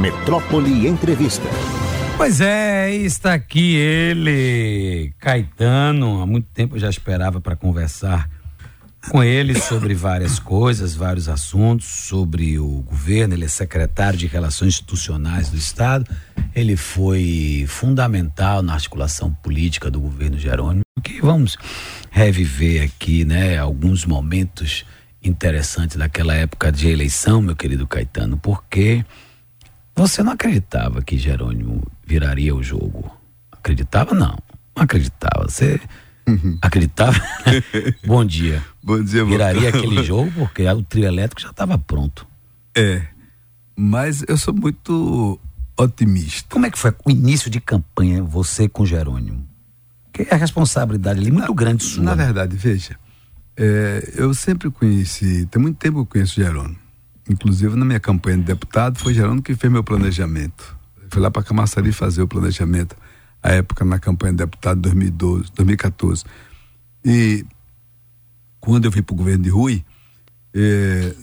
Metrópole Entrevista. Pois é, está aqui ele, Caetano. Há muito tempo eu já esperava para conversar com ele sobre várias coisas, vários assuntos, sobre o governo. Ele é secretário de Relações Institucionais do Estado. Ele foi fundamental na articulação política do governo Jerônimo. Que vamos reviver aqui, né, alguns momentos interessantes daquela época de eleição, meu querido Caetano, porque você não acreditava que Jerônimo viraria o jogo? Acreditava? Não. Não acreditava. Você uhum. acreditava? Bom dia. Bom dia, Viraria aquele jogo porque o trio elétrico já estava pronto. É. Mas eu sou muito otimista. Como é que foi o início de campanha, você com Jerônimo? Que é a responsabilidade ali é muito na, grande sua. Na né? verdade, veja, é, eu sempre conheci, tem muito tempo que eu conheço Jerônimo. Inclusive, na minha campanha de deputado, foi Jerônimo que fez meu planejamento. fui lá para Camaçari fazer o planejamento, à época, na campanha de deputado 2012, 2014. E quando eu vim para o governo de Rui, é,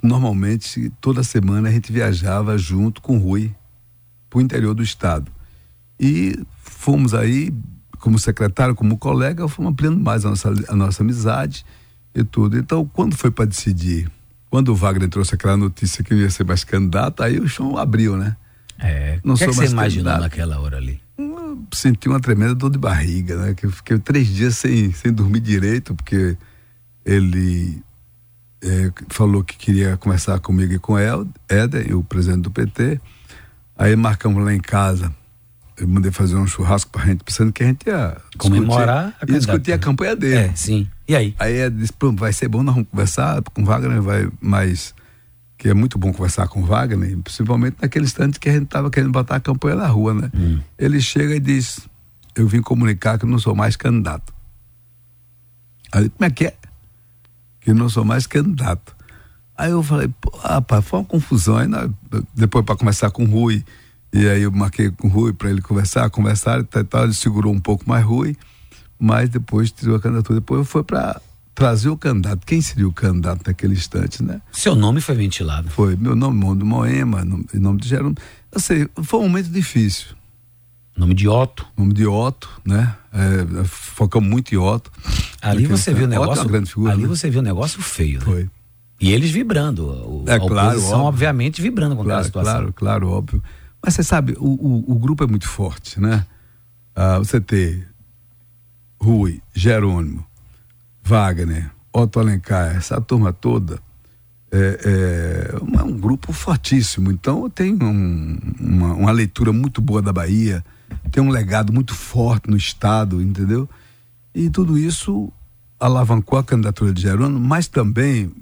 normalmente, toda semana a gente viajava junto com Rui para o interior do estado. E fomos aí, como secretário, como colega, fomos ampliando mais a nossa, a nossa amizade e tudo. Então, quando foi para decidir quando o Wagner trouxe aquela notícia que ia ser mais candidato, aí o chão abriu, né? É. Não o que, é que você imaginou candidato. naquela hora ali? Eu senti uma tremenda dor de barriga, né? Que eu fiquei três dias sem, sem dormir direito, porque ele é, falou que queria conversar comigo e com El, Éder, o presidente do PT. Aí marcamos lá em casa. Eu mandei fazer um churrasco pra gente, pensando que a gente ia comemorar discutir, a, ia discutir a campanha dele. É, sim. E aí? Aí ele disse, vai ser bom nós vamos conversar com o Wagner, vai mais que é muito bom conversar com o Wagner, principalmente naquele instante que a gente estava querendo botar a campanha na rua, né? Hum. Ele chega e diz, eu vim comunicar que não sou mais candidato. Aí, como é que é? Que não sou mais candidato. Aí eu falei, pô, rapaz, foi uma confusão. Aí, depois para conversar com o Rui, e aí eu marquei com o Rui para ele conversar, conversar e tal, ele segurou um pouco mais Rui mas depois tirou a candidatura. Depois foi para trazer o candidato. Quem seria o candidato naquele instante, né? Seu nome foi ventilado. Foi. Meu nome, nome do Moema, nome, nome de Jerônimo. Eu sei, foi um momento difícil. Nome de Otto. Nome de Otto, né? É, focamos muito em Otto. Ali você viu o negócio. Otto é uma grande figura, ali né? você viu um negócio feio. Né? Foi. E eles vibrando. O, é, a claro, óbvio. obviamente, vibrando com claro, aquela situação. Claro, claro, óbvio. Mas você sabe, o, o, o grupo é muito forte, né? Ah, você ter Rui, Jerônimo, Wagner, Otto Alencar, essa turma toda, é, é, é um grupo fortíssimo. Então tem um, uma, uma, leitura muito boa da Bahia, tem um legado muito forte no Estado, entendeu? E tudo isso alavancou a candidatura de Jerônimo, mas também,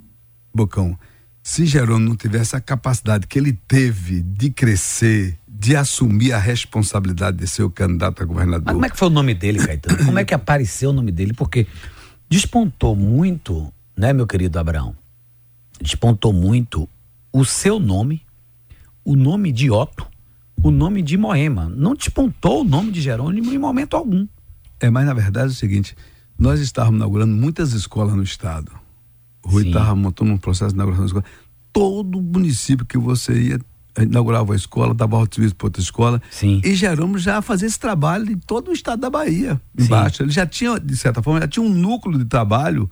Bocão, se Jerônimo não tivesse a capacidade que ele teve de crescer, de assumir a responsabilidade de ser o candidato a governador. Mas como é que foi o nome dele, Caetano? Como é que apareceu o nome dele? Porque despontou muito, né, meu querido Abraão? Despontou muito o seu nome, o nome de Otto, o nome de Moema. Não despontou o nome de Jerônimo em momento algum. É, mas na verdade é o seguinte: nós estávamos inaugurando muitas escolas no estado. O Rui estava montando um processo de inauguração de escola. Todo município que você ia inaugurava a escola, dava o serviço para outra escola. Sim. E Jerônimo já fazia esse trabalho em todo o estado da Bahia, embaixo. Sim. Ele já tinha, de certa forma, já tinha um núcleo de trabalho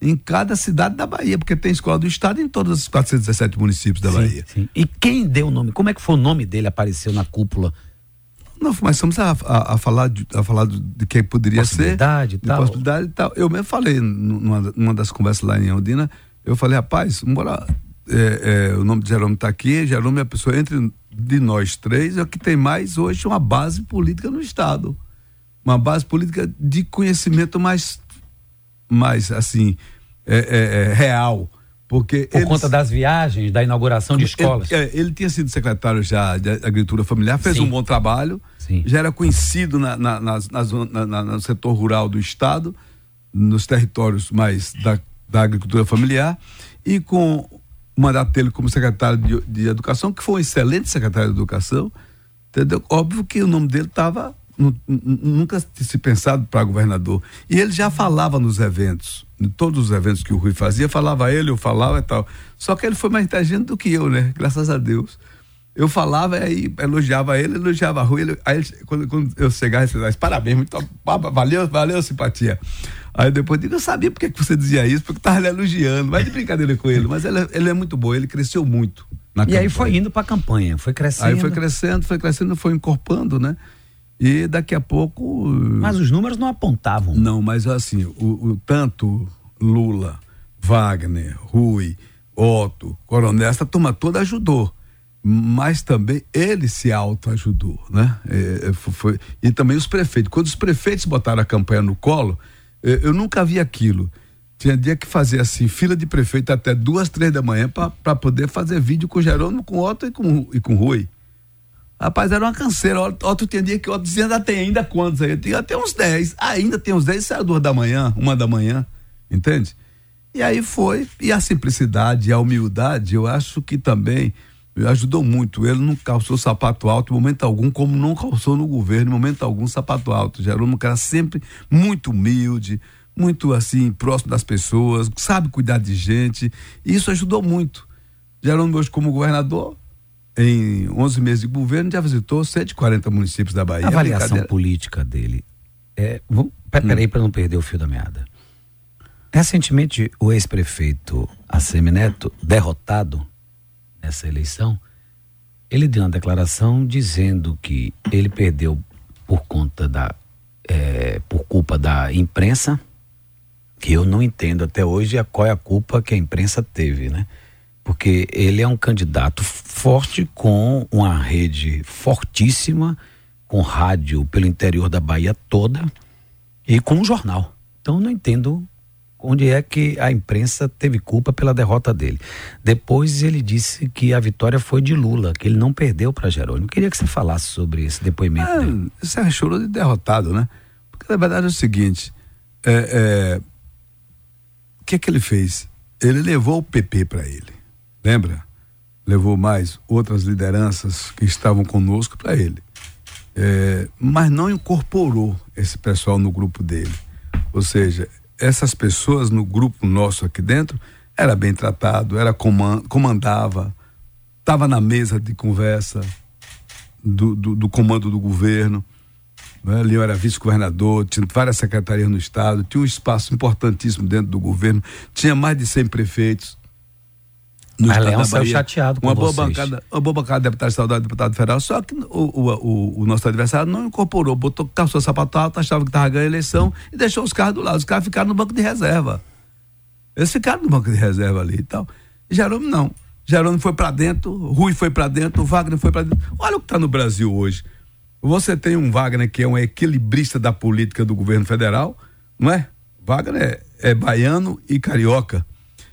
em cada cidade da Bahia, porque tem escola do estado em todos os 417 municípios da sim, Bahia. Sim. E quem deu o nome? Como é que foi o nome dele apareceu na cúpula? Não, mas estamos a, a, a falar, de, a falar de quem poderia possibilidade ser. Tal. Possibilidade e tal. Eu mesmo falei numa, numa das conversas lá em Aldina, eu falei, rapaz, bora é, é, o nome de Jerônimo está aqui, Jerônimo é a pessoa entre de nós três, é o que tem mais hoje uma base política no Estado. Uma base política de conhecimento mais, mais assim, é, é, é real. Porque Por eles, conta das viagens, da inauguração de escolas. Ele, é, ele, tinha sido secretário já de Agricultura Familiar, fez Sim. um bom trabalho, Sim. já era conhecido na, na, na, na, no setor rural do Estado, nos territórios mais da, da agricultura familiar, e com o mandato dele como secretário de, de Educação, que foi um excelente secretário de Educação, entendeu? Óbvio que o nome dele estava nunca se pensado para governador. E ele já falava nos eventos, em todos os eventos que o Rui fazia, falava ele, eu falava e tal. Só que ele foi mais inteligente do que eu, né? Graças a Deus. eu falava aí elogiava ele, elogiava a rua. Ele, aí quando, quando, eu chegava, ele disse, parabéns, muito, valeu, valeu, simpatia. Aí depois eu digo, eu sabia porque que você dizia isso, porque eu tava elogiando, mas de brincadeira com ele. Mas ele, ele é muito bom, ele cresceu muito. e campanha. aí foi indo para a campanha, foi crescendo. Aí foi crescendo, foi crescendo, foi incorporando, né? E daqui a pouco. Mas os números não apontavam. Não, mas assim, o, o tanto Lula, Wagner, Rui, Otto, Coronel, essa turma toda ajudou mas também ele se autoajudou, né? É, é foi, e também os prefeitos. Quando os prefeitos botaram a campanha no colo, é, eu nunca vi aquilo. Tinha dia que fazer assim, fila de prefeito até duas, três da manhã para poder fazer vídeo com Jerônimo, com Otto e com, e com Rui. Rapaz, era uma canseira. Otto tinha dia que Otto dizia, ainda tem ainda quantos aí? Tinha até uns dez. ainda tem uns dez, saiu duas da manhã, uma da manhã, entende? E aí foi, e a simplicidade, a humildade, eu acho que também ajudou muito. Ele não calçou sapato alto em momento algum, como não calçou no governo em momento algum sapato alto. Jerônimo, cara sempre muito humilde, muito assim, próximo das pessoas, sabe cuidar de gente. E isso ajudou muito. Jerônimo, hoje, como governador, em 11 meses de governo, já visitou 140 municípios da Bahia. A avaliação política dele. É, vamos, peraí, hum. para não perder o fio da meada. Recentemente, o ex-prefeito Assemineto, derrotado, nessa eleição, ele deu uma declaração dizendo que ele perdeu por conta da é, por culpa da imprensa, que eu não entendo até hoje qual é a culpa que a imprensa teve, né? Porque ele é um candidato forte com uma rede fortíssima, com rádio pelo interior da Bahia toda e com um jornal. Então não entendo onde é que a imprensa teve culpa pela derrota dele. Depois ele disse que a vitória foi de Lula, que ele não perdeu para Jerônimo. Queria que você falasse sobre esse depoimento. É, dele. Você é chorou de derrotado, né? Porque na verdade é o seguinte: é, é, o que é que ele fez? Ele levou o PP para ele, lembra? Levou mais outras lideranças que estavam conosco para ele. É, mas não incorporou esse pessoal no grupo dele. Ou seja, essas pessoas no grupo nosso aqui dentro era bem tratado, era comandava, estava na mesa de conversa do, do, do comando do governo. Né? Leão era vice-governador, tinha várias secretarias no estado, tinha um espaço importantíssimo dentro do governo, tinha mais de 100 prefeitos no Mas Leão saiu chateado com uma boa bancada, uma boa bancada de deputado estadual e deputado federal, só que o, o, o, o, nosso adversário não incorporou, botou, calçou sapato alto, achava que estava ganhando a eleição e deixou os carros do lado. Os caras ficaram no banco de reserva. Eles ficaram no banco de reserva ali e tal. Jerônimo não. Jerônimo foi para dentro, Rui foi para dentro, Wagner foi para dentro. Olha o que está no Brasil hoje. Você tem um Wagner que é um equilibrista da política do governo federal, não é? Wagner é, é baiano e carioca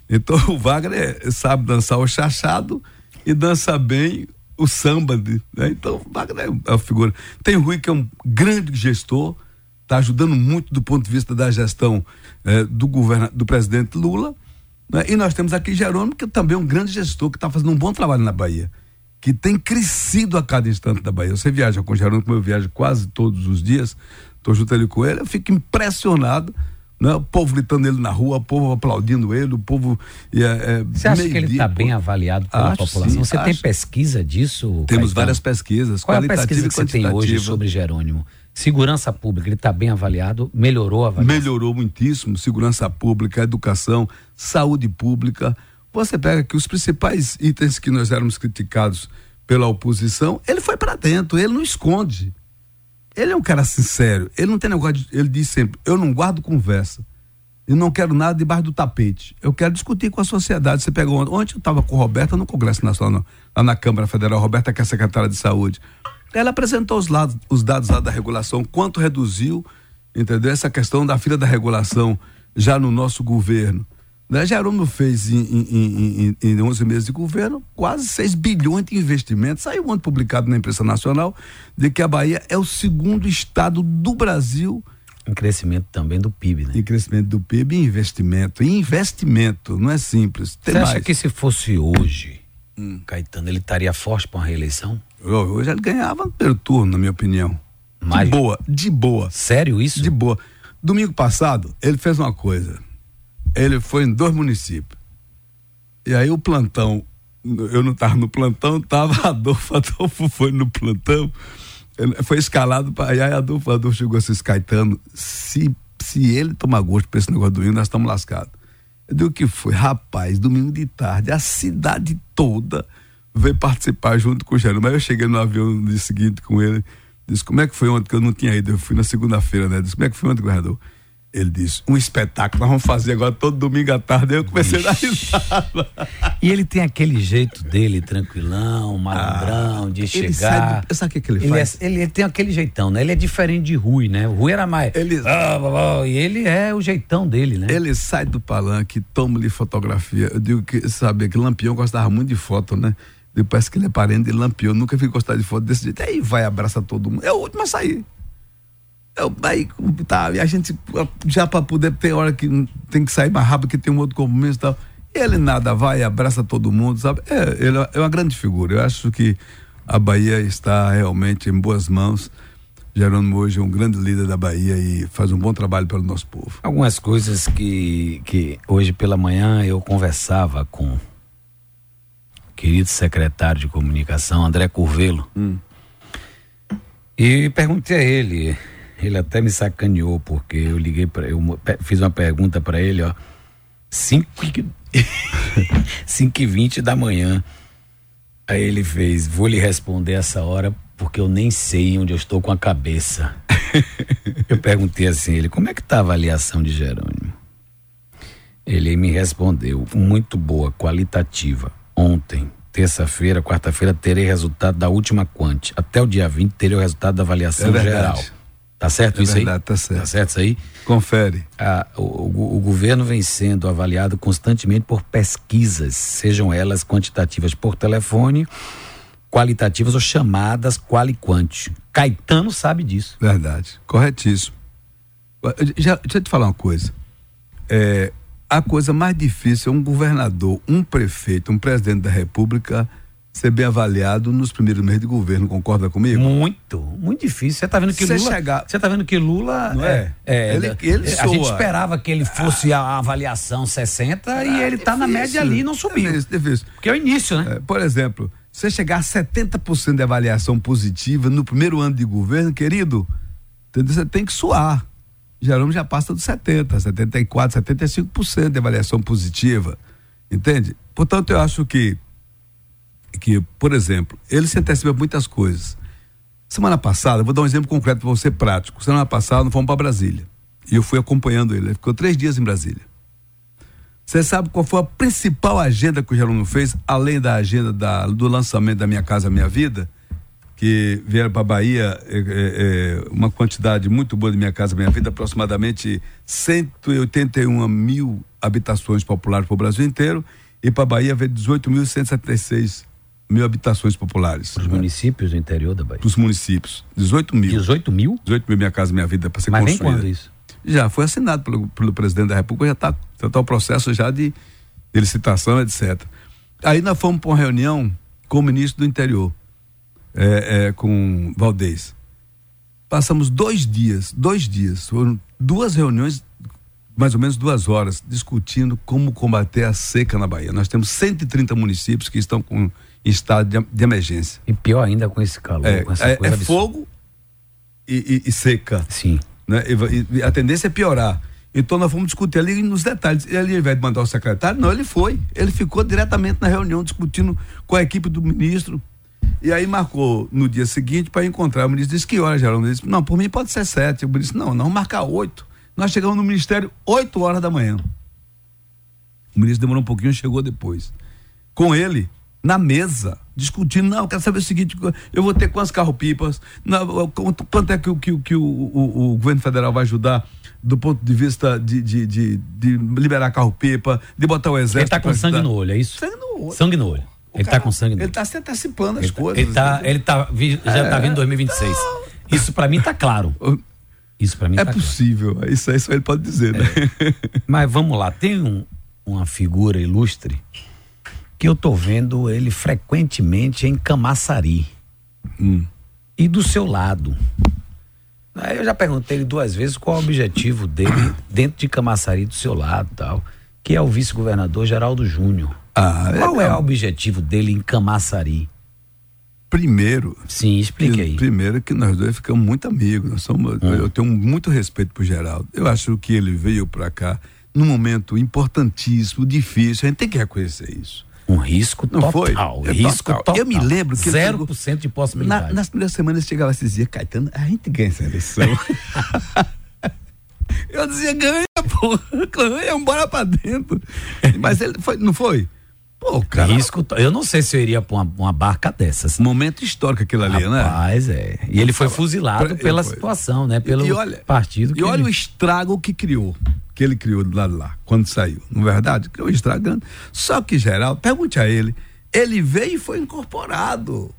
então o Wagner sabe dançar o chachado e dança bem o samba. Né? Então o Wagner é uma figura. Tem o Rui, que é um grande gestor, está ajudando muito do ponto de vista da gestão eh, do, governo, do presidente Lula. Né? E nós temos aqui Jerônimo, que também é um grande gestor, que está fazendo um bom trabalho na Bahia. Que tem crescido a cada instante da Bahia. Você viaja com Jerônimo, como eu viajo quase todos os dias, estou junto ali com ele, eu fico impressionado né? o povo gritando ele na rua, o povo aplaudindo ele, o povo. É, é, Você acha que ele está bem avaliado pela acho, população? Sim, você acho. tem pesquisa disso? Temos Caetano? várias pesquisas. Qual é a pesquisa que você tem hoje sobre Jerônimo? Segurança pública, ele está bem avaliado? Melhorou a avaliação? Melhorou muitíssimo. Segurança pública, educação, saúde pública. Você pega que os principais itens que nós éramos criticados pela oposição, ele foi para dentro, ele não esconde. Ele é um cara sincero. Ele não tem negócio de, Ele diz sempre: eu não guardo conversa. Eu não quero nada debaixo do tapete. Eu quero discutir com a sociedade. Você pegou ontem. Ontem eu estava com a Roberta no Congresso Nacional, lá na Câmara Federal. Roberta, que é secretária de Saúde. Ela apresentou os, lados, os dados lá da regulação, quanto reduziu, entendeu? Essa questão da fila da regulação já no nosso governo. Né? Jerônimo fez em, em, em, em 11 meses de governo quase 6 bilhões de investimentos. Saiu ontem publicado na imprensa nacional de que a Bahia é o segundo estado do Brasil. Em crescimento também do PIB, né? Em crescimento do PIB e investimento. E investimento, não é simples. Tem Você mais. acha que se fosse hoje, hum. Caetano, ele estaria forte para uma reeleição? Hoje ele ganhava no primeiro turno, na minha opinião. Mas... De boa, de boa. Sério isso? De boa. Domingo passado, ele fez uma coisa ele foi em dois municípios. E aí o plantão eu não estava no plantão, estava Adolfo, Adolfo foi no plantão, foi escalado para aí Adolfo, Adolfo chegou assim, Caetano, se, se ele tomar gosto para esse negócio do hino, nós estamos lascados. Eu digo que foi, rapaz, domingo de tarde, a cidade toda veio participar junto com o Geraldo. Mas eu cheguei no avião no dia seguinte com ele, disse, como é que foi ontem que eu não tinha ido? Eu fui na segunda-feira, né? Disse, como é que foi ontem, governador? Ele disse, um espetáculo, nós vamos fazer agora todo domingo à tarde. Eu comecei Ixi. a dar risada. E ele tem aquele jeito dele, tranquilão, malandrão, ah, de chegar. Do, sabe o que, ele, ele faz? É, ele tem aquele jeitão, né? Ele é diferente de Rui, né? O Rui era mais. Ele, ah, e ele é o jeitão dele, né? Ele sai do palanque, toma-lhe fotografia. Eu digo que, sabe, que Lampião gostava muito de foto, né? Parece que ele é parente de Lampião, nunca vi gostar de foto desse jeito. Aí vai, abraça todo mundo. É o último a sair. Eu, aí, tá, e a gente, já para poder ter hora que tem que sair mais rápido, que tem um outro compromisso e tal. Ele nada vai, abraça todo mundo, sabe? É, ele é uma grande figura. Eu acho que a Bahia está realmente em boas mãos. Jerônimo hoje é um grande líder da Bahia e faz um bom trabalho pelo nosso povo. Algumas coisas que, que hoje pela manhã eu conversava com o querido secretário de comunicação, André Curvelo, hum. e perguntei a ele ele até me sacaneou, porque eu liguei para eu fiz uma pergunta para ele, ó. 5 5 e 20 da manhã. Aí ele fez, vou lhe responder essa hora porque eu nem sei onde eu estou com a cabeça. eu perguntei assim, ele, como é que tá a avaliação de Jerônimo? Ele me respondeu, muito boa, qualitativa. Ontem, terça-feira, quarta-feira, terei resultado da última quante. Até o dia 20 terei o resultado da avaliação é geral. Tá certo é isso verdade, aí? Tá certo. Tá certo isso aí? Confere. Ah, o, o, o, governo vem sendo avaliado constantemente por pesquisas, sejam elas quantitativas por telefone, qualitativas ou chamadas qualiquante. Caetano sabe disso. Verdade. Corretíssimo. Já, deixa eu te falar uma coisa. É, a coisa mais difícil é um governador, um prefeito, um presidente da república ser bem avaliado nos primeiros meses de governo, concorda comigo? Muito, muito difícil. Você está vendo que Cê Lula. Chegar... Você tá vendo que Lula. Não é? é, é ele, ele a gente esperava que ele fosse a avaliação 60 ah, e ele está na média ali e não subiu. Difícil, difícil. Porque é o início, né? É, por exemplo, você chegar a 70% de avaliação positiva no primeiro ano de governo, querido, você tem que suar. Jerônimo já passa dos 70, 74, 75% de avaliação positiva. Entende? Portanto, eu acho que que, por exemplo, ele se antecipa muitas coisas. Semana passada, vou dar um exemplo concreto para você prático. Semana passada, nós fomos para Brasília. E eu fui acompanhando ele. Ele ficou três dias em Brasília. Você sabe qual foi a principal agenda que o Jerônimo fez, além da agenda da, do lançamento da Minha Casa Minha Vida? Que vieram para a Bahia é, é, é, uma quantidade muito boa de Minha Casa Minha Vida, aproximadamente 181 mil habitações populares para o Brasil inteiro. E para a Bahia veio 18.176 mil habitações populares. Para os né? municípios do interior da Bahia? Para os municípios. 18 mil. 18 mil? 18 mil Minha Casa Minha Vida para ser Mas construída. Mas nem quando isso? Já foi assinado pelo, pelo presidente da República, já está já tá o processo já de, de licitação, etc. Aí nós fomos para uma reunião com o ministro do interior, é, é, com Valdez. Passamos dois dias, dois dias, foram duas reuniões mais ou menos duas horas discutindo como combater a seca na Bahia. Nós temos 130 municípios que estão com em estado de, de emergência. E pior ainda com esse calor. É, com essa é, é fogo e, e, e, seca. Sim. Né? E, a tendência é piorar. Então nós fomos discutir ali nos detalhes. Ele, ao invés de mandar o secretário, não, ele foi. Ele ficou diretamente na reunião discutindo com a equipe do ministro. E aí marcou no dia seguinte para encontrar. O ministro disse que hora, Geraldo? Ele disse, não, por mim pode ser sete. O ministro, não, não, marcar oito. Nós chegamos no ministério oito horas da manhã. O ministro demorou um pouquinho, chegou depois. Com ele, na mesa, discutindo, não, eu quero saber o seguinte, eu vou ter quantos carro-pipas, quanto, quanto, é que, que, que o, o, o, governo federal vai ajudar do ponto de vista de, de, de, de liberar carro-pipa, de botar o exército. Ele tá com sangue no olho, é isso? Sangue no olho. Sangue no olho. ele tá com sangue no olho. Ele tá se antecipando as ele tá, coisas. Ele tá, ele tá, já é, tá vindo 2026. Não. Isso para mim tá claro. Isso para mim é tá possível. Claro. Isso aí só ele pode dizer, né? É. Mas vamos lá, tem um, uma figura ilustre que eu tô vendo ele frequentemente em Camaçari. Hum. E do seu lado. Aí eu já perguntei ele duas vezes qual é o objetivo dele dentro de Camaçari do seu lado tal, que é o vice-governador Geraldo Júnior. Ah, Qual é, é o objetivo dele em Camaçari? Primeiro. Sim, explique aí. Primeiro que nós dois ficamos muito amigos. Nós somos, hum. Eu tenho muito respeito por Geraldo. Eu acho que ele veio para cá num momento importantíssimo, difícil. A gente tem que reconhecer isso. Um risco Não total. Foi? É risco total. total. Eu me lembro que. 0% chegou, de possibilidade. Na, nas primeiras semanas chegava e dizia, Caetano, a gente ganha essa eleição. eu dizia, ganha, pô, ganha, bora pra dentro. Mas ele foi, não foi? Pô, cara. Risco, eu não sei se eu iria pra uma, uma barca dessas. Momento histórico aquilo ali, Rapaz, né? Rapaz, é. E ele foi fuzilado pela foi. situação, né? Pelo e olha, partido. e olha ele... o estrago que criou. Que ele criou do lado lá, quando saiu. Não é verdade? Criou estragando. Só que, geral, pergunte a ele. Ele veio e foi incorporado.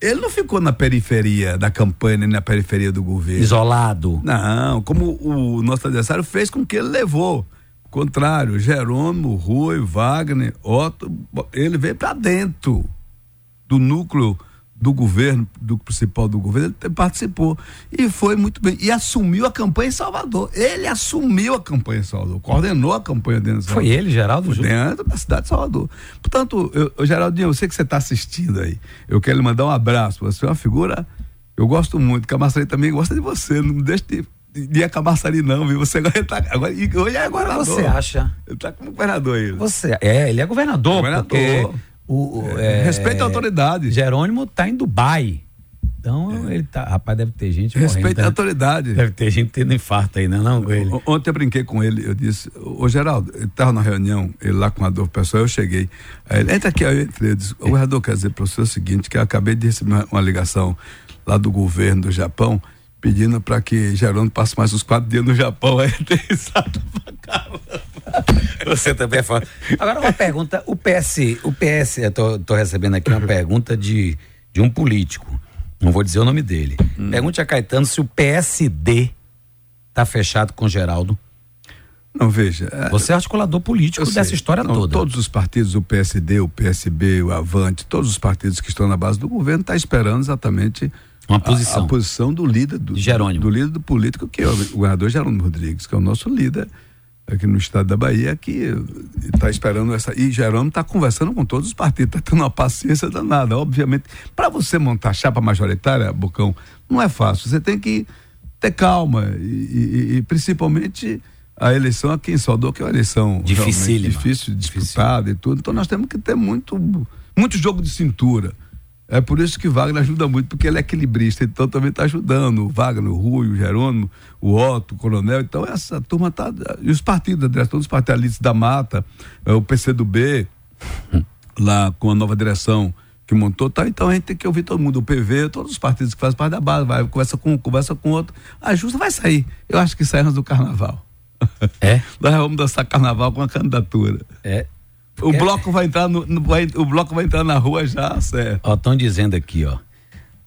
Ele não ficou na periferia da campanha, nem na periferia do governo. Isolado. Não, como o nosso adversário fez com que ele levou. Contrário, Jerônimo, Rui, Wagner, Otto, ele veio para dentro do núcleo do governo, do principal do governo, ele participou e foi muito bem. E assumiu a campanha em Salvador. Ele assumiu a campanha em Salvador, coordenou a campanha dentro de Salvador. Foi ele, Geraldo Foi dentro da cidade de Salvador. Portanto, eu, Geraldinho, eu sei que você está assistindo aí. Eu quero lhe mandar um abraço. Você é uma figura. Eu gosto muito. Camaçari também gosta de você. Não deixe de de Camaçari não, viu? Você agora tá, agora, hoje é governador. Você acha? Ele tá como governador aí. Você, é, ele é governador, governador. o, o é, é, respeita a autoridade. Jerônimo tá em Dubai. Então é. ele tá, rapaz, deve ter gente Respeita a autoridade. Deve ter gente tendo infarto aí, não, não com ele. Ontem eu brinquei com ele, eu disse, ô Geraldo, ele tava na reunião, ele lá com a dor pessoal, eu cheguei. Aí ele, entra aqui, eu entrei, eu disse, o governador quer dizer para você o seguinte, que eu acabei de receber uma, uma ligação lá do governo do Japão, pedindo para que Gerônimo passe mais uns quatro dias no Japão. Aí tem pra Você também é foda. Agora uma pergunta, o PS, o PS, eu tô, tô recebendo aqui uma pergunta de, de um político, não vou dizer o nome dele. Hum. Pergunte a Caetano se o PSD tá fechado com Geraldo. Não, veja. É, Você é articulador político dessa sei, história não, toda. Todos os partidos, o PSD, o PSB, o Avante, todos os partidos que estão na base do governo estão tá esperando exatamente uma posição. A, a posição do líder do, Jerônimo. do líder do político, que é o governador Jerônimo Rodrigues, que é o nosso líder aqui no estado da Bahia, que está esperando essa. E Jerônimo está conversando com todos os partidos, está tendo uma paciência danada. Obviamente, para você montar chapa majoritária, Bocão, não é fácil. Você tem que ter calma e, e, e principalmente a eleição aqui em Salvador, que é uma eleição difícil, difícil, disputada e tudo. Então nós temos que ter muito, muito jogo de cintura. É por isso que Wagner ajuda muito, porque ele é equilibrista, então também está ajudando o Wagner, o Rui, o Jerônimo, o Otto, o Coronel. Então essa turma está. E os partidos, a direção dos partidos da Mata, é, o PCdoB, lá com a nova direção que montou, tá? Então a gente tem que ouvir todo mundo, o PV, todos os partidos que fazem parte da base, vai, conversa com um, conversa com outro. Ajusta, vai sair. Eu acho que sai antes do carnaval. É? Nós vamos dançar carnaval com a candidatura. É. O é. bloco vai entrar no, no vai, o bloco vai entrar na rua já, certo? Ó, estão dizendo aqui, ó.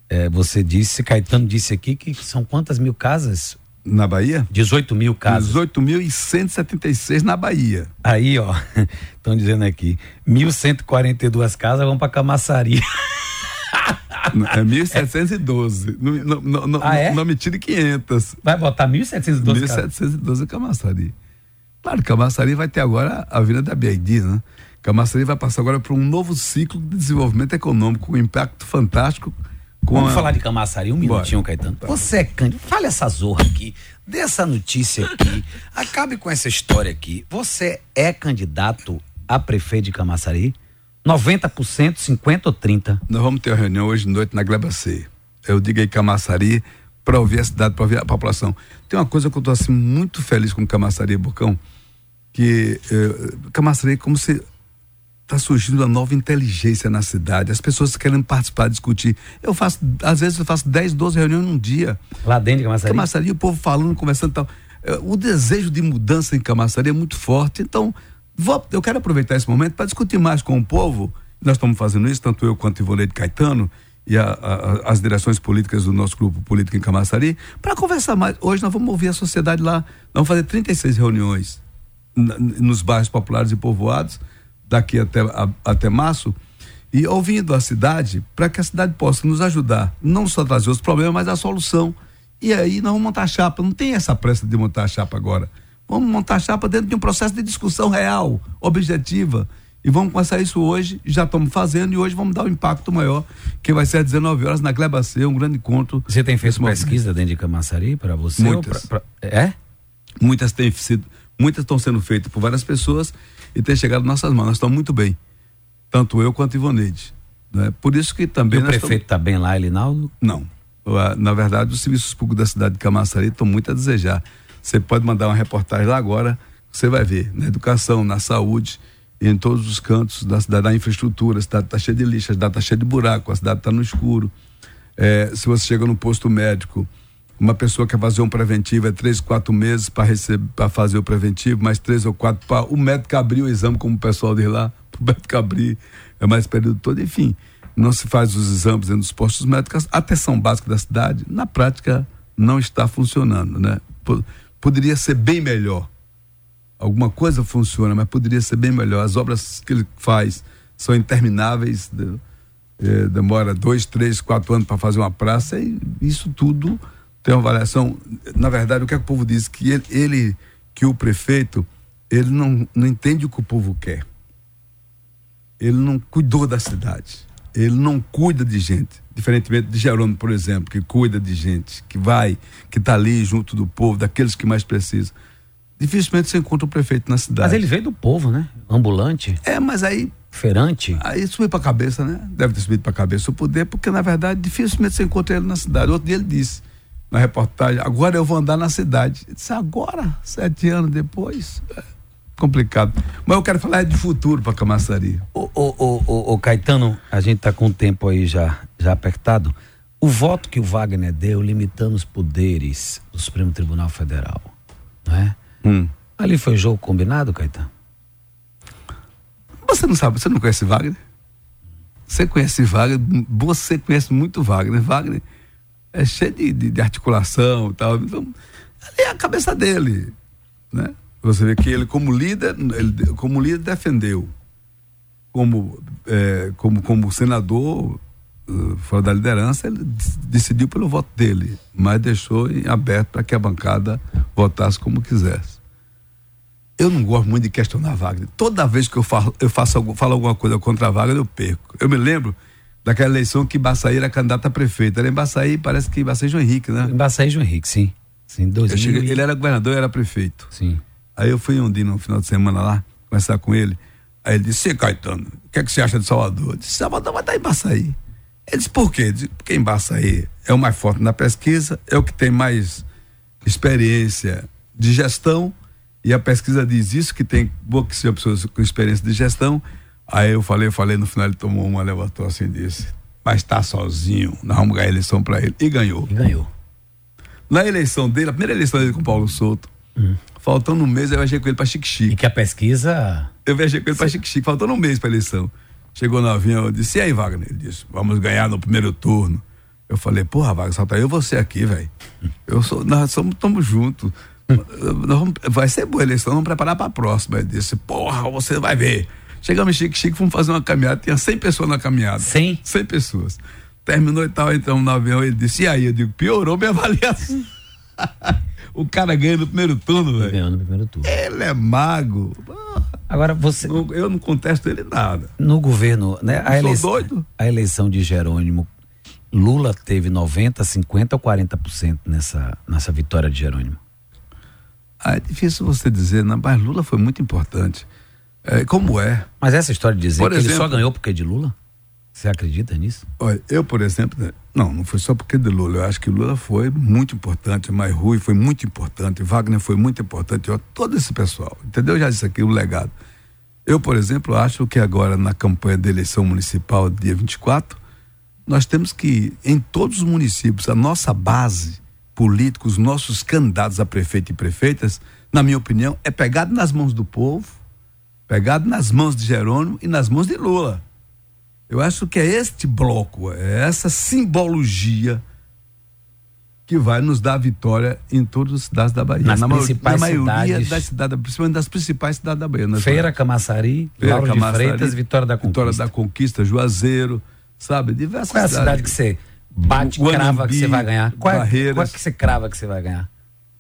É, você disse, Caetano disse aqui que são quantas mil casas? Na Bahia? 18 mil casas. 18 mil e 176 na Bahia. Aí, ó, estão dizendo aqui, 1.142 casas vão para Camaçari. É 1712. Não, não, não, ah, é? não me tire 500. Vai botar 1712 1712 Camaçari. Claro, Camaçari vai ter agora a Vila da BID, né? Camaçari vai passar agora para um novo ciclo de desenvolvimento econômico, com um impacto fantástico. Vamos a... falar de Camaçari um minutinho, Bora. Caetano. Você é candidato. Fale essa zorra aqui, dê essa notícia aqui, acabe com essa história aqui. Você é candidato a prefeito de Camaçari? 90%, 50% ou 30%? Nós vamos ter uma reunião hoje de noite na Gleba C. Eu digo aí Camaçari para ouvir a cidade, para ouvir a população. Tem uma coisa que eu estou assim muito feliz com Camaçari e Bocão, que eh, Camaçari é como se está surgindo uma nova inteligência na cidade. As pessoas querem participar, discutir. Eu faço, às vezes eu faço 10, 12 reuniões num dia. Lá dentro de Camaçari? Camaçari, o povo falando, conversando e tal. Eh, o desejo de mudança em Camaçari é muito forte. Então, vou, eu quero aproveitar esse momento para discutir mais com o povo. Nós estamos fazendo isso, tanto eu quanto Ivonei de Caetano, e a, a, as direções políticas do nosso grupo político em Camaçari para conversar mais. Hoje nós vamos ouvir a sociedade lá. Nós vamos fazer 36 reuniões nos bairros populares e povoados daqui até, a, até março e ouvindo a cidade para que a cidade possa nos ajudar, não só trazer os problemas, mas a solução. E aí nós vamos montar a chapa. Não tem essa pressa de montar a chapa agora. Vamos montar a chapa dentro de um processo de discussão real, objetiva E vamos começar isso hoje, já estamos fazendo e hoje vamos dar um impacto maior, que vai ser às 19 horas na Gleba C, um grande encontro. Você tem feito pesquisa dentro de Camaçari para você? Muitas. Pra, pra, é? Muitas têm sido, muitas estão sendo feitas por várias pessoas e têm chegado nas nossas mãos. Nós estamos muito bem. Tanto eu quanto Ivoneide. Né? Por isso que também. E o prefeito está estamos... bem lá, Elinaldo? Não. Na verdade, os serviços públicos da cidade de Camaçari estão muito a desejar. Você pode mandar uma reportagem lá agora, você vai ver, na educação, na saúde, em todos os cantos da cidade, na infraestrutura, a cidade está cheia de lixo, a cidade está cheia de buraco, a cidade está no escuro. É, se você chega no posto médico, uma pessoa quer fazer um preventivo, é três, quatro meses para fazer o preventivo, mais três ou quatro para o médico abrir o exame, como o pessoal diz lá, o médico abrir, é mais período todo, enfim não se faz os exames nos postos médicos, a atenção básica da cidade, na prática, não está funcionando, né? Poderia ser bem melhor. Alguma coisa funciona, mas poderia ser bem melhor. As obras que ele faz são intermináveis, de, é, demora dois, três, quatro anos para fazer uma praça e isso tudo tem uma avaliação. Na verdade, o que, é que o povo diz? Que ele, ele, que o prefeito, ele não, não entende o que o povo quer. Ele não cuidou da cidade ele não cuida de gente. Diferentemente de Jerônimo, por exemplo, que cuida de gente, que vai, que está ali junto do povo, daqueles que mais precisam. Dificilmente você encontra o prefeito na cidade. Mas ele veio do povo, né? Ambulante. É, mas aí. Ferante. Aí subiu para a cabeça, né? Deve ter subido para a cabeça o poder, porque na verdade dificilmente você encontra ele na cidade. Outro dia ele disse na reportagem: agora eu vou andar na cidade. Ele disse: agora, sete anos depois. É complicado. Mas eu quero falar de futuro para Camaçari. O, o, o, o, Caetano, a gente está com o tempo aí já, já apertado. O voto que o Wagner deu limitando os poderes do Supremo Tribunal Federal, não é? Hum. Ali foi jogo combinado, Caetano? Você não sabe, você não conhece Wagner? Você conhece Wagner, você conhece muito Wagner. Wagner é cheio de, de, de articulação e tal. Então, é a cabeça dele, né? Você vê que ele, como líder, ele, como líder defendeu. Como, é, como, como senador, uh, fora da liderança, ele decidiu pelo voto dele, mas deixou em aberto para que a bancada votasse como quisesse. Eu não gosto muito de questionar Wagner. Toda vez que eu, falo, eu faço, falo alguma coisa contra Wagner, eu perco. Eu me lembro daquela eleição que Baçaí era candidato a prefeito. Era em Baçaí, parece que Baçaí João Henrique, né? Em Baçaí João Henrique, sim. sim 2000 cheguei, ele era governador, eu era prefeito. Sim. Aí eu fui um dia no final de semana lá, conversar com ele. Aí ele disse, Caetano, o que, é que você acha de Salvador? Eu disse, Salvador vai estar em Baçaí. Ele disse, por quê? Disse, porque em Baçaí é o mais forte na pesquisa, é o que tem mais experiência de gestão, e a pesquisa diz isso, que tem pouquíssimas pessoas com experiência de gestão. Aí eu falei, eu falei, no final ele tomou uma, levantou assim e disse, mas está sozinho, nós vamos ganhar a eleição para ele. E ganhou. E ganhou. Na eleição dele, a primeira eleição dele com Paulo Souto, hum. Faltando um mês, eu viajei com ele pra Chique-Chique. E que a pesquisa. Eu viajei com ele pra Chique-Chique, faltando um mês pra eleição. Chegou no avião, eu disse: E aí, Wagner? Ele disse: Vamos ganhar no primeiro turno. Eu falei: Porra, Wagner, só tá eu e você aqui, velho. Eu sou, nós somos, estamos juntos. vai ser boa a eleição, vamos preparar pra próxima. Ele disse: Porra, você vai ver. Chegamos em Chique-Chique, fomos fazer uma caminhada, tinha 100 pessoas na caminhada. 100? 100 pessoas. Terminou e tal, então no avião ele disse: E aí? Eu digo: Piorou minha avaliação. O cara ganha no primeiro turno, velho. Ganhou no primeiro turno. Ele é mago. Agora você. Eu não contesto ele nada. No governo, né? A eleição, doido. A eleição de Jerônimo, Lula teve 90, 50 ou 40% nessa, nessa vitória de Jerônimo? Ah, é difícil você dizer, não, mas Lula foi muito importante. É, como é? Mas essa história de dizer por que exemplo, ele só ganhou porque é de Lula? Você acredita nisso? Olha, eu, por exemplo, né, não, não foi só porque de Lula. Eu acho que Lula foi muito importante, mas Rui foi muito importante, Wagner foi muito importante, ó, todo esse pessoal, entendeu? Eu já disse aqui o legado. Eu, por exemplo, acho que agora na campanha da eleição municipal, dia 24, nós temos que, em todos os municípios, a nossa base política, os nossos candidatos a prefeito e prefeitas, na minha opinião, é pegado nas mãos do povo, pegado nas mãos de Jerônimo e nas mãos de Lula. Eu acho que é este bloco, é essa simbologia que vai nos dar vitória em todas as cidades da Bahia. Nas na principais na maioria cidades. das cidades, principalmente das principais cidades da Bahia. Feira, Camaçari, Feira, Lauro Camaçari, de Freitas, Vitória da Conquista. Vitória da Conquista, Juazeiro, sabe? Diversas Qual é a cidade que você bate, Guanambi, crava que você vai ganhar? Qual é, qual é que você crava que você vai ganhar?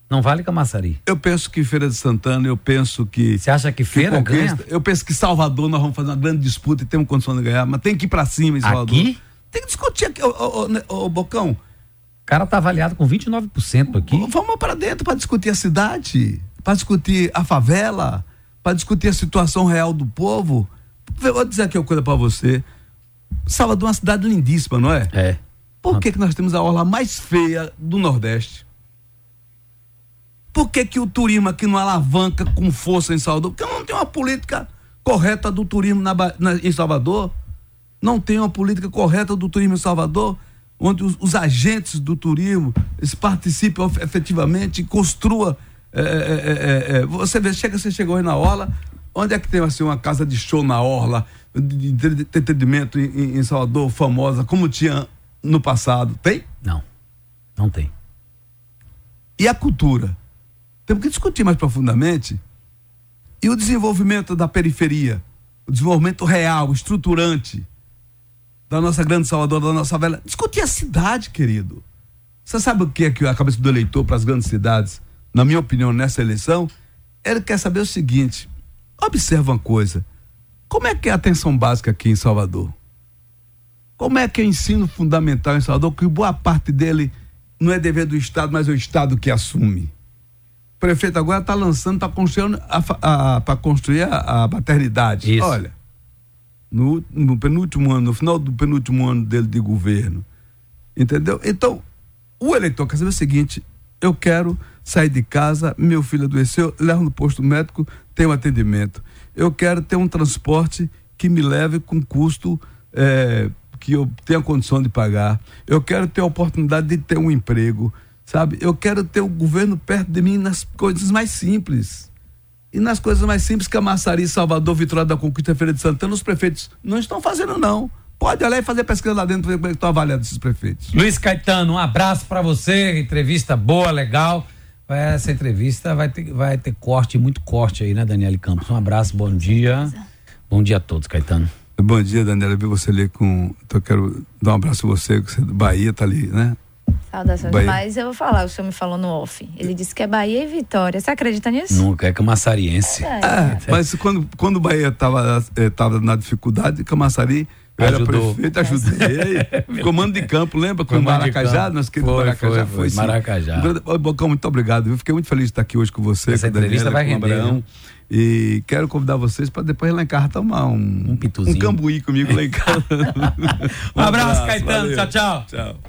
Não vale Camaçari. Eu penso que Feira de Santana, eu penso que. Você acha que Feira que ganha? Eu penso que Salvador nós vamos fazer uma grande disputa e temos condição de ganhar, mas tem que ir pra cima em Salvador. Aqui? Tem que discutir aqui, ô, ô, ô, Bocão. O cara tá avaliado com 29% aqui. Vamos para dentro para discutir a cidade, para discutir a favela, para discutir a situação real do povo. Vou dizer aqui uma coisa para você. Salvador é uma cidade lindíssima, não é? É. Por que, que nós temos a orla mais feia do Nordeste? Por que, que o turismo aqui não alavanca com força em Salvador? Porque não tem uma política correta do turismo na, na, em Salvador. Não tem uma política correta do turismo em Salvador, onde os, os agentes do turismo eles participam efetivamente e construam. É, é, é, você vê, chega, você chegou aí na Orla, onde é que tem assim, uma casa de show na Orla, de, entretenimento em, em Salvador, famosa, como tinha no passado? Tem? Não, não tem. E a cultura? Temos que discutir mais profundamente. E o desenvolvimento da periferia, o desenvolvimento real, estruturante da nossa grande Salvador, da nossa velha. Discutir a cidade, querido. Você sabe o que é que a cabeça do eleitor para as grandes cidades, na minha opinião, nessa eleição? Ele quer saber o seguinte: observa uma coisa. Como é que é a atenção básica aqui em Salvador? Como é que é o ensino fundamental em Salvador, que boa parte dele não é dever do Estado, mas é o Estado que assume? O prefeito agora está lançando, está construindo para construir a, a maternidade. Isso. Olha, no, no, penúltimo ano, no final do penúltimo ano dele de governo. Entendeu? Então, o eleitor quer saber o seguinte: eu quero sair de casa, meu filho adoeceu, levo no posto médico, tenho atendimento. Eu quero ter um transporte que me leve com custo é, que eu tenha condição de pagar. Eu quero ter a oportunidade de ter um emprego sabe? Eu quero ter o governo perto de mim nas coisas mais simples. E nas coisas mais simples, Camaçari, Salvador, Vitória da Conquista, Feira de Santana, os prefeitos não estão fazendo, não. Pode olhar e fazer pesquisa lá dentro, ver como é que estão avaliando esses prefeitos. Luiz Caetano, um abraço para você, entrevista boa, legal. Essa entrevista vai ter, vai ter corte, muito corte aí, né, Daniele Campos? Um abraço, bom dia. Bom dia a todos, Caetano. Bom dia, Daniela. Eu vi você ali com. Então, eu quero dar um abraço a você, que você é do Bahia, tá ali, né? Saudações, Bahia. mas eu vou falar, o senhor me falou no off. Ele disse que é Bahia e Vitória. Você acredita nisso? Nunca, é camaçariense. É, é, mas quando, quando o Bahia estava eh, tava na dificuldade, Camaçari eu era prefeito, ajudei. Comando de campo, lembra? Com o Maracajá, nós queridos foi, Maracajá. Foi, foi, foi Maracajá. Bocão, muito obrigado. Eu fiquei muito feliz de estar aqui hoje com você. Essa com entrevista Daniela, vai render. Abraão. E quero convidar vocês para depois lá em casa tomar um, um pituzinho. Um cambuí comigo lá em casa. um, um abraço, abraço, Caetano. Valeu. Tchau, tchau. Tchau.